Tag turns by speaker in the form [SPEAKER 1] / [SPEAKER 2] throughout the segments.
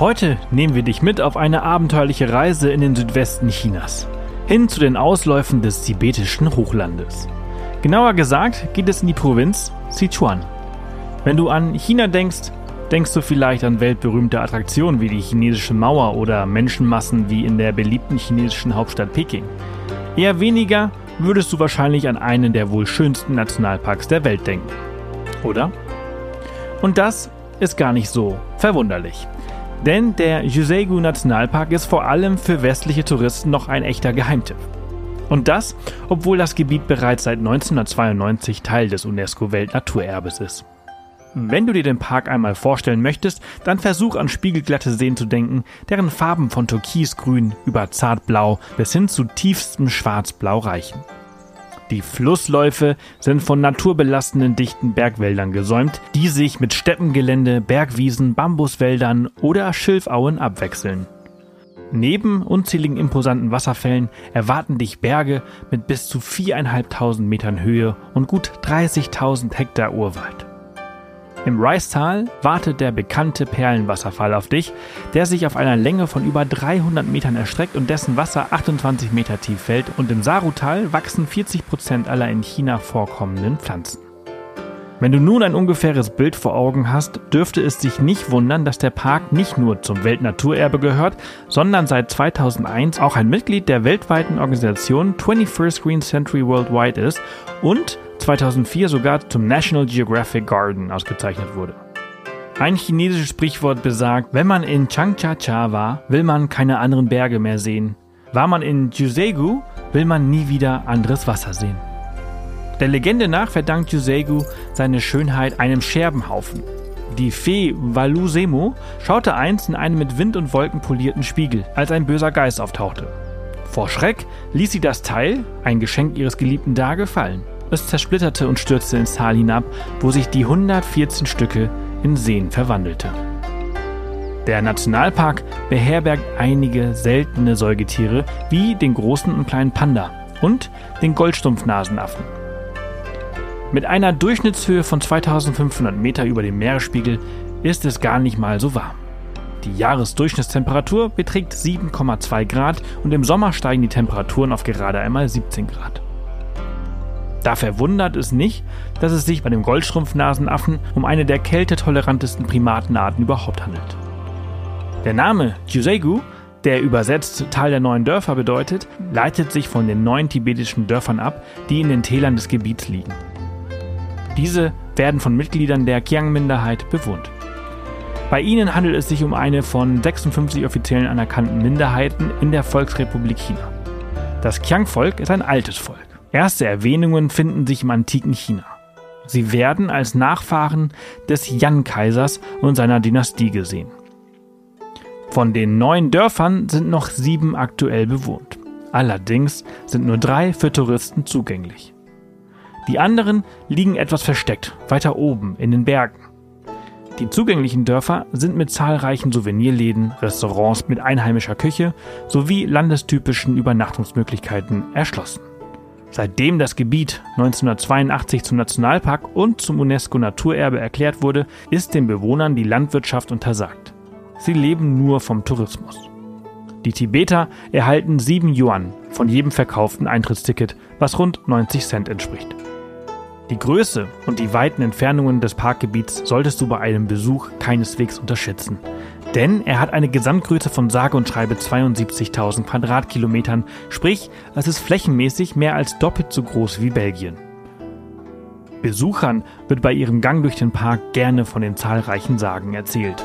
[SPEAKER 1] Heute nehmen wir dich mit auf eine abenteuerliche Reise in den Südwesten Chinas, hin zu den Ausläufen des tibetischen Hochlandes. Genauer gesagt geht es in die Provinz Sichuan. Wenn du an China denkst, denkst du vielleicht an weltberühmte Attraktionen wie die chinesische Mauer oder Menschenmassen wie in der beliebten chinesischen Hauptstadt Peking. Eher weniger würdest du wahrscheinlich an einen der wohl schönsten Nationalparks der Welt denken. Oder? Und das ist gar nicht so verwunderlich. Denn der Juseigu Nationalpark ist vor allem für westliche Touristen noch ein echter Geheimtipp. Und das, obwohl das Gebiet bereits seit 1992 Teil des UNESCO-Weltnaturerbes ist. Wenn du dir den Park einmal vorstellen möchtest, dann versuch an spiegelglatte Seen zu denken, deren Farben von türkisgrün über zartblau bis hin zu tiefstem schwarzblau reichen. Die Flussläufe sind von naturbelastenden dichten Bergwäldern gesäumt, die sich mit Steppengelände, Bergwiesen, Bambuswäldern oder Schilfauen abwechseln. Neben unzähligen imposanten Wasserfällen erwarten dich Berge mit bis zu 4.500 Metern Höhe und gut 30.000 Hektar Urwald. Im Rice-Tal wartet der bekannte Perlenwasserfall auf dich, der sich auf einer Länge von über 300 Metern erstreckt und dessen Wasser 28 Meter tief fällt. Und im Saru-Tal wachsen 40 Prozent aller in China vorkommenden Pflanzen. Wenn du nun ein ungefähres Bild vor Augen hast, dürfte es dich nicht wundern, dass der Park nicht nur zum Weltnaturerbe gehört, sondern seit 2001 auch ein Mitglied der weltweiten Organisation 21st Green Century Worldwide ist und 2004 sogar zum National Geographic Garden ausgezeichnet wurde. Ein chinesisches Sprichwort besagt, wenn man in Changchacha war, will man keine anderen Berge mehr sehen. War man in Jusegu, will man nie wieder anderes Wasser sehen. Der Legende nach verdankt Jusegu seine Schönheit einem Scherbenhaufen. Die Fee Walusemo schaute einst in einen mit Wind und Wolken polierten Spiegel, als ein böser Geist auftauchte. Vor Schreck ließ sie das Teil, ein Geschenk ihres geliebten Dage, fallen. Es zersplitterte und stürzte ins Tal hinab, wo sich die 114 Stücke in Seen verwandelte. Der Nationalpark beherbergt einige seltene Säugetiere wie den großen und kleinen Panda und den Goldstumpfnasenaffen. Mit einer Durchschnittshöhe von 2500 Meter über dem Meeresspiegel ist es gar nicht mal so warm. Die Jahresdurchschnittstemperatur beträgt 7,2 Grad und im Sommer steigen die Temperaturen auf gerade einmal 17 Grad. Da verwundert es nicht, dass es sich bei dem Goldstrumpfnasenaffen um eine der kältetolerantesten Primatenarten überhaupt handelt. Der Name Juseigu, der übersetzt Teil der neuen Dörfer bedeutet, leitet sich von den neun tibetischen Dörfern ab, die in den Tälern des Gebiets liegen. Diese werden von Mitgliedern der Qiang-Minderheit bewohnt. Bei ihnen handelt es sich um eine von 56 offiziellen anerkannten Minderheiten in der Volksrepublik China. Das Qiang-Volk ist ein altes Volk. Erste Erwähnungen finden sich im antiken China. Sie werden als Nachfahren des Yan-Kaisers und seiner Dynastie gesehen. Von den neun Dörfern sind noch sieben aktuell bewohnt. Allerdings sind nur drei für Touristen zugänglich. Die anderen liegen etwas versteckt, weiter oben in den Bergen. Die zugänglichen Dörfer sind mit zahlreichen Souvenirläden, Restaurants mit einheimischer Küche sowie landestypischen Übernachtungsmöglichkeiten erschlossen. Seitdem das Gebiet 1982 zum Nationalpark und zum UNESCO-Naturerbe erklärt wurde, ist den Bewohnern die Landwirtschaft untersagt. Sie leben nur vom Tourismus. Die Tibeter erhalten 7 Yuan von jedem verkauften Eintrittsticket, was rund 90 Cent entspricht. Die Größe und die weiten Entfernungen des Parkgebiets solltest du bei einem Besuch keineswegs unterschätzen. Denn er hat eine Gesamtgröße von sage und schreibe 72.000 Quadratkilometern, sprich, es ist flächenmäßig mehr als doppelt so groß wie Belgien. Besuchern wird bei ihrem Gang durch den Park gerne von den zahlreichen Sagen erzählt.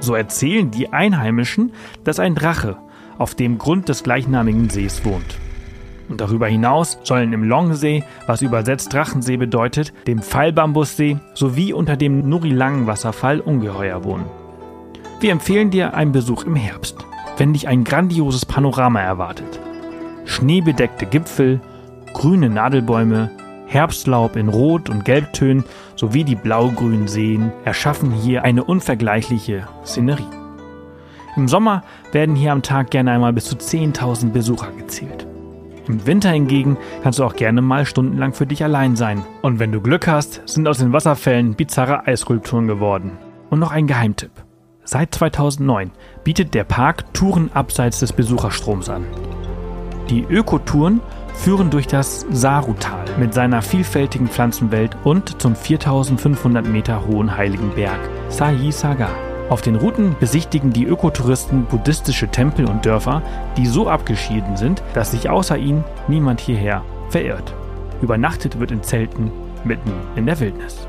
[SPEAKER 1] So erzählen die Einheimischen, dass ein Drache auf dem Grund des gleichnamigen Sees wohnt. Und darüber hinaus sollen im Longsee, was übersetzt Drachensee bedeutet, dem Pfeilbambussee sowie unter dem Nurilang-Wasserfall Ungeheuer wohnen. Wir empfehlen dir einen Besuch im Herbst, wenn dich ein grandioses Panorama erwartet. Schneebedeckte Gipfel, grüne Nadelbäume, Herbstlaub in Rot- und Gelbtönen sowie die blaugrünen Seen erschaffen hier eine unvergleichliche Szenerie. Im Sommer werden hier am Tag gerne einmal bis zu 10.000 Besucher gezählt. Im Winter hingegen kannst du auch gerne mal stundenlang für dich allein sein. Und wenn du Glück hast, sind aus den Wasserfällen bizarre Eisskulpturen geworden. Und noch ein Geheimtipp. Seit 2009 bietet der Park Touren abseits des Besucherstroms an. Die Ökotouren führen durch das Sarutal mit seiner vielfältigen Pflanzenwelt und zum 4500 Meter hohen heiligen Berg Sahi Saga. Auf den Routen besichtigen die Ökotouristen buddhistische Tempel und Dörfer, die so abgeschieden sind, dass sich außer ihnen niemand hierher verirrt. Übernachtet wird in Zelten mitten in der Wildnis.